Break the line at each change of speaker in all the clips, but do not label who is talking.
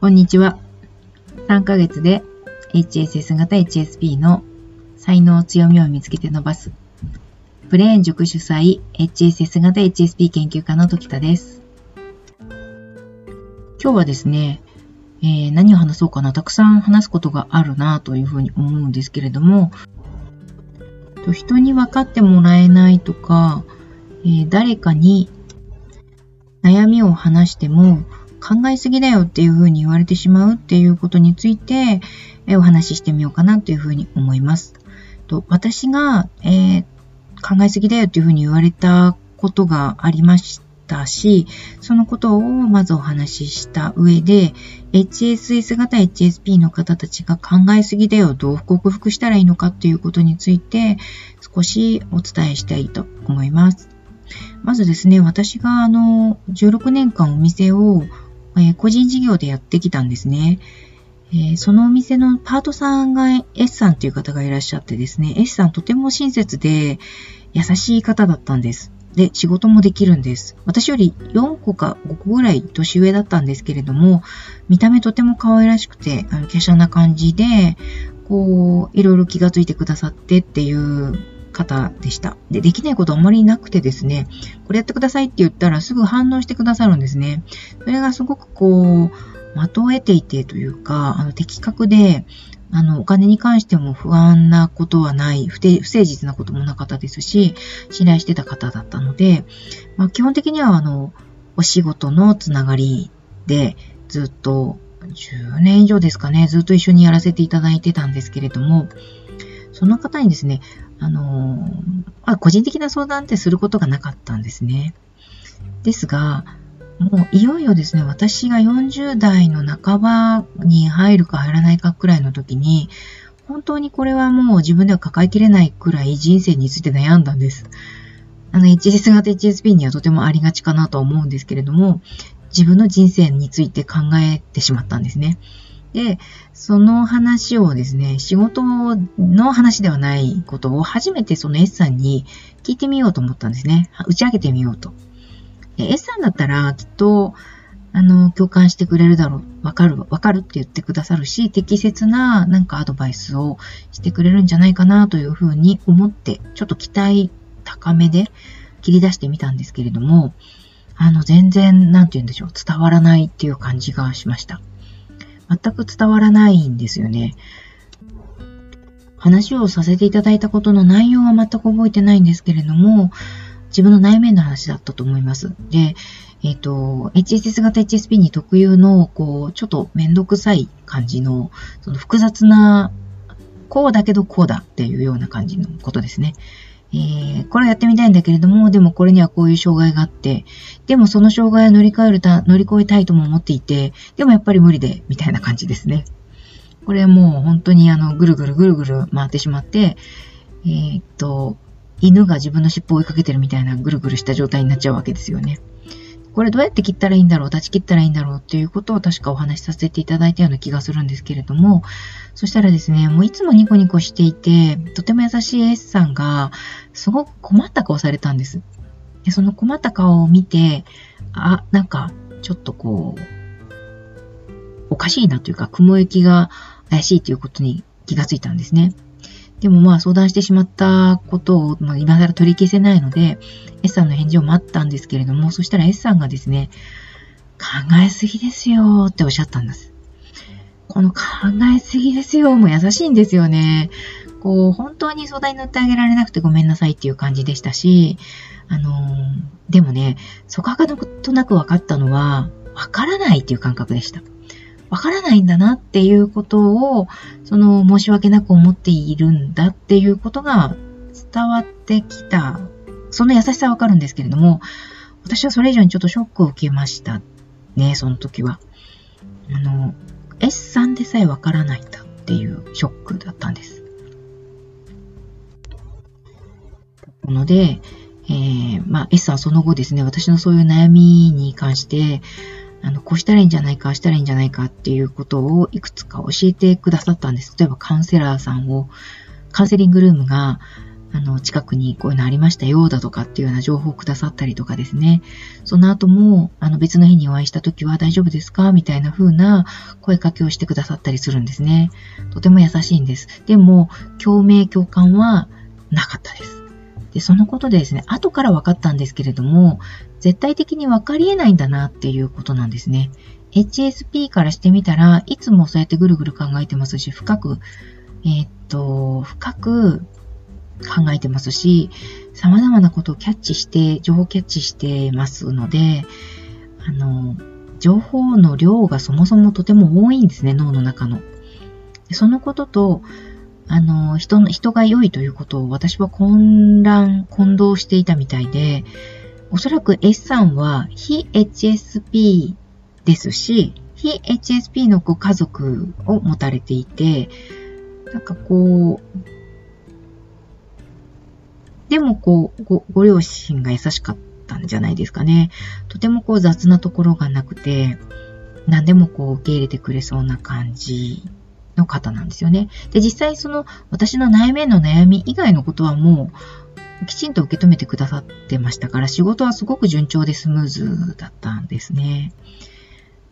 こんにちは。3ヶ月で HSS 型 HSP の才能強みを見つけて伸ばす。ブレーン塾主催 HSS 型 HSP 研究家の時田です。今日はですね、えー、何を話そうかな。たくさん話すことがあるなというふうに思うんですけれども、人に分かってもらえないとか、えー、誰かに悩みを話しても考えすぎだよっていうふうに言われてしまうっていうことについて、えお話ししてみようかなというふうに思います。と私が、えー、考えすぎだよっていうふうに言われたことがありましたし、そのことをまずお話しした上で、HSS 型 HSP の方たちが考えすぎだよ、どう克服したらいいのかっていうことについて少しお伝えしたいと思います。まずですね、私があの、16年間お店をえー、個人事業でやってきたんですね。えー、そのお店のパートさんが S さんという方がいらっしゃってですね、S さんとても親切で優しい方だったんです。で、仕事もできるんです。私より4個か5個ぐらい年上だったんですけれども、見た目とても可愛らしくて、あの、華奢な感じで、こう、いろいろ気がついてくださってっていう方でした。で、できないことあまりなくてですね、これやってくださいって言ったらすぐ反応してくださるんですね。それがすごくこう、的を得ていてというか、あの、的確で、あの、お金に関しても不安なことはない、不不誠実なこともなかったですし、信頼してた方だったので、まあ、基本的にはあの、お仕事のつながりでずっと10年以上ですかね、ずっと一緒にやらせていただいてたんですけれども、その方にですね、あのまあ、個人的な相談ってすることがなかったんですね。ですが、もういよいよですね、私が40代の半ばに入るか入らないかくらいの時に、本当にこれはもう自分では抱えきれないくらい人生について悩んだんです。あの、HS 型 HSP にはとてもありがちかなと思うんですけれども、自分の人生について考えてしまったんですね。で、その話をですね、仕事の話ではないことを初めてその S さんに聞いてみようと思ったんですね。打ち上げてみようと。S さんだったらきっと、あの、共感してくれるだろう。わかる、わかるって言ってくださるし、適切ななんかアドバイスをしてくれるんじゃないかなというふうに思って、ちょっと期待高めで切り出してみたんですけれども、あの、全然、なんて言うんでしょう、伝わらないっていう感じがしました。全く伝わらないんですよね。話をさせていただいたことの内容は全く覚えてないんですけれども、自分の内面の話だったと思います。で、えっ、ー、と、HSS 型 HSP に特有の、こう、ちょっとめんどくさい感じの、その複雑な、こうだけどこうだっていうような感じのことですね。えー、これやってみたいんだけれども、でもこれにはこういう障害があって、でもその障害を乗り越えるた、乗り越えたいとも思っていて、でもやっぱり無理で、みたいな感じですね。これもう本当にあの、ぐるぐるぐるぐる回ってしまって、えー、っと、犬が自分の尻尾を追いかけてるみたいなぐるぐるした状態になっちゃうわけですよね。これどうやって切ったらいいんだろう、断ち切ったらいいんだろうっていうことを確かお話しさせていただいたような気がするんですけれども、そしたらですね、もういつもニコニコしていて、とても優しい S さんが、すごく困った顔されたんです。でその困った顔を見て、あ、なんか、ちょっとこう、おかしいなというか、雲行きが怪しいということに気がついたんですね。でもまあ相談してしまったことを、まあ、今更取り消せないので、S さんの返事を待ったんですけれども、そしたら S さんがですね、考えすぎですよっておっしゃったんです。この考えすぎですよも優しいんですよね。こう、本当に相談に乗ってあげられなくてごめんなさいっていう感じでしたし、あのー、でもね、そこはなんとなく分かったのは、分からないっていう感覚でした。わからないんだなっていうことを、その申し訳なく思っているんだっていうことが伝わってきた。その優しさはわかるんですけれども、私はそれ以上にちょっとショックを受けましたね、その時は。あの、S さんでさえわからないんだっていうショックだったんです。なので、えー、まあ、S さんその後ですね、私のそういう悩みに関して、あの、こうしたらいいんじゃないか、したらいいんじゃないかっていうことをいくつか教えてくださったんです。例えばカウンセラーさんを、カウンセリングルームが、あの、近くにこういうのありましたよ、だとかっていうような情報をくださったりとかですね。その後も、あの、別の日にお会いした時は大丈夫ですか？みたいな風な声かけをしてくださったりするんですね。とても優しいんです。でも、共鳴共感はなかったです。で、そのことでですね、後から分かったんですけれども、絶対的に分かり得ないんだなっていうことなんですね。HSP からしてみたらいつもそうやってぐるぐる考えてますし、深く、えー、っと、深く考えてますし、様々なことをキャッチして、情報キャッチしてますので、あの、情報の量がそもそもとても多いんですね、脳の中の。そのことと、あの、人の、人が良いということを私は混乱、混同していたみたいで、おそらく S さんは非 HSP ですし、非 HSP のご家族を持たれていて、なんかこう、でもこう、ご、ご両親が優しかったんじゃないですかね。とてもこう雑なところがなくて、何でもこう受け入れてくれそうな感じの方なんですよね。で、実際その私の内面の悩み以外のことはもうきちんと受け止めてくださってましたから、仕事はすごく順調でスムーズだったんですね。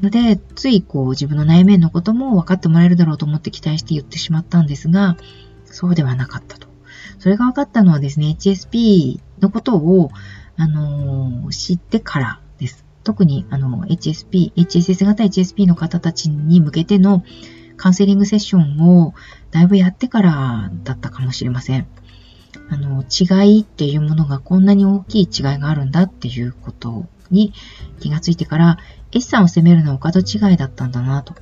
ので、ついこう自分の内面のことも分かってもらえるだろうと思って期待して言ってしまったんですが、そうではなかったと。それが分かったのはですね、HSP のことを、あのー、知ってからです。特に、あの、HSP、HSS 型 HSP の方たちに向けてのカウンセリングセッションをだいぶやってからだったかもしれません。あの、違いっていうものがこんなに大きい違いがあるんだっていうことに気がついてから、S さんを責めるのはお門違いだったんだなと。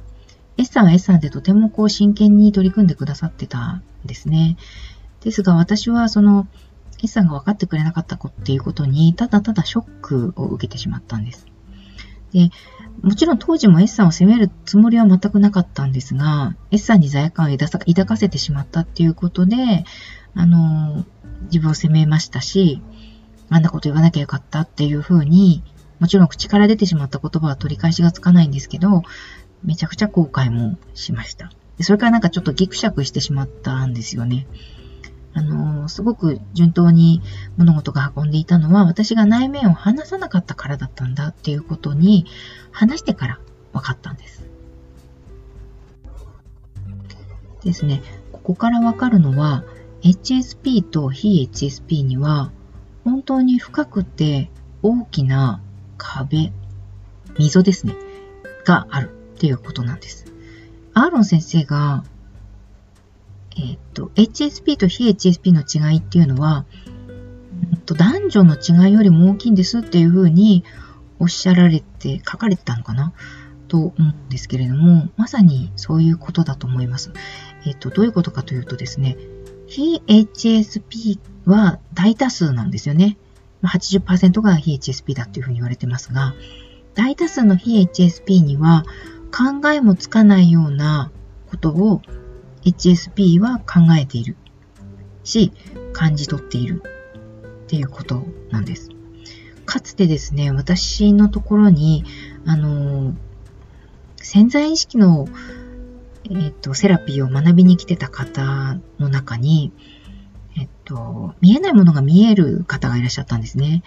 S さんは S さんでとてもこう真剣に取り組んでくださってたんですね。ですが私はその S さんが分かってくれなかった子っていうことにただただショックを受けてしまったんです。で、もちろん当時も S さんを責めるつもりは全くなかったんですが、S さんに罪悪感を抱かせてしまったっていうことで、あの、自分を責めましたし、あんなこと言わなきゃよかったっていうふうに、もちろん口から出てしまった言葉は取り返しがつかないんですけど、めちゃくちゃ後悔もしました。それからなんかちょっとギクシャクしてしまったんですよね。あの、すごく順当に物事が運んでいたのは、私が内面を話さなかったからだったんだっていうことに、話してから分かったんです。ですね。ここから分かるのは、HSP と非 HSP には、本当に深くて大きな壁、溝ですね、があるっていうことなんです。アーロン先生がえっ、と、HSP と非 HSP の違いっていうのは、うんと、男女の違いよりも大きいんですっていうふうにおっしゃられて、書かれてたのかな？と思うんですけれども、まさにそういうことだと思います。えっ、と、どういうことかというとですね、非 HSP は大多数なんですよね。80%が非 HSP だっていうふうに言われてますが、大多数の非 HSP には考えもつかないようなことを HSP は考えているし、感じ取っているっていうことなんです。かつてですね、私のところに、あの、潜在意識の、えっ、と、セラピーを学びに来てた方の中に、えっと、見えないものが見える方がいらっしゃったんですね。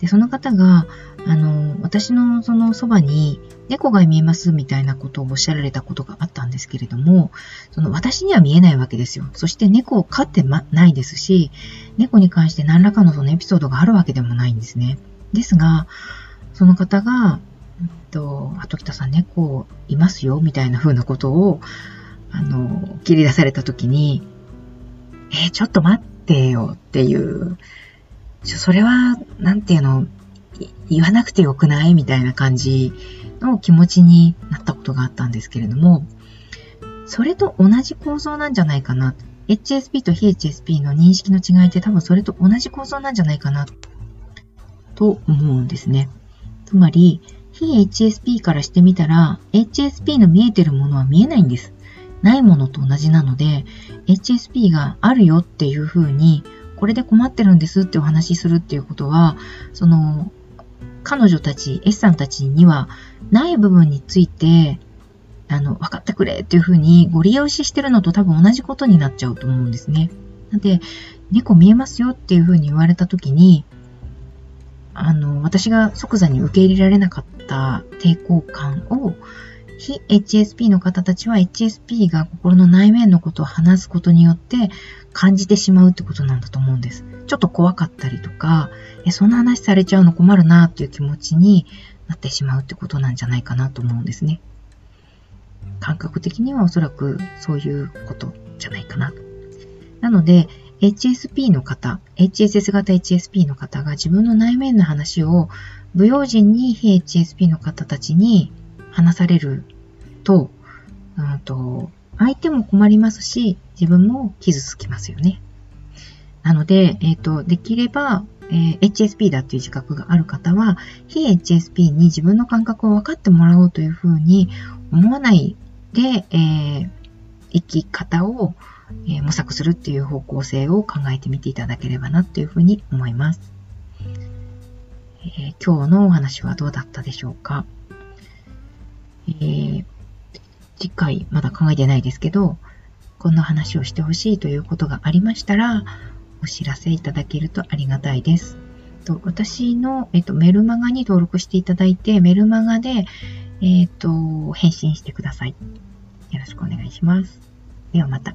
で、その方が、あの、私のそのそばに猫が見えますみたいなことをおっしゃられたことがあったんですけれども、その私には見えないわけですよ。そして猫を飼ってまないですし、猫に関して何らかのそのエピソードがあるわけでもないんですね。ですが、その方が、えっと、あと北さん猫いますよみたいな風なことを、あの、切り出された時に、えー、ちょっと待ってよっていう、それは、なんていうの、言わなくてよくないみたいな感じの気持ちになったことがあったんですけれども、それと同じ構造なんじゃないかな。HSP と非 HSP の認識の違いって多分それと同じ構造なんじゃないかなと思うんですね。つまり、非 HSP からしてみたら、HSP の見えてるものは見えないんです。ないものと同じなので、HSP があるよっていうふうにこれで困ってるんですってお話しするっていうことは、その、彼女たち、S さんたちにはない部分について、あの、分かってくれっていうふうにご利用ししてるのと多分同じことになっちゃうと思うんですね。なんで、猫見えますよっていうふうに言われたときに、あの、私が即座に受け入れられなかった抵抗感を、非 HSP の方たちは HSP が心の内面のことを話すことによって感じてしまうってことなんだと思うんです。ちょっと怖かったりとか、え、そんな話されちゃうの困るなっていう気持ちになってしまうってことなんじゃないかなと思うんですね。感覚的にはおそらくそういうことじゃないかな。なので、HSP の方、HSS 型 HSP の方が自分の内面の話を不用心に非 HSP の方たちに話されると、うんと相手も困りますし、自分も傷つきますよね。なので、えっ、ー、と、できれば、えー、HSP だっていう自覚がある方は、非 HSP に自分の感覚を分かってもらおうというふうに思わないで、えー、生き方を、えー、模索するっていう方向性を考えてみていただければなというふうに思います。えー、今日のお話はどうだったでしょうか、えー、次回まだ考えてないですけど、こんな話をしてほしいということがありましたら、お知らせいただけるとありがたいです。と私の、えっと、メルマガに登録していただいて、メルマガで、えっと、返信してください。よろしくお願いします。ではまた。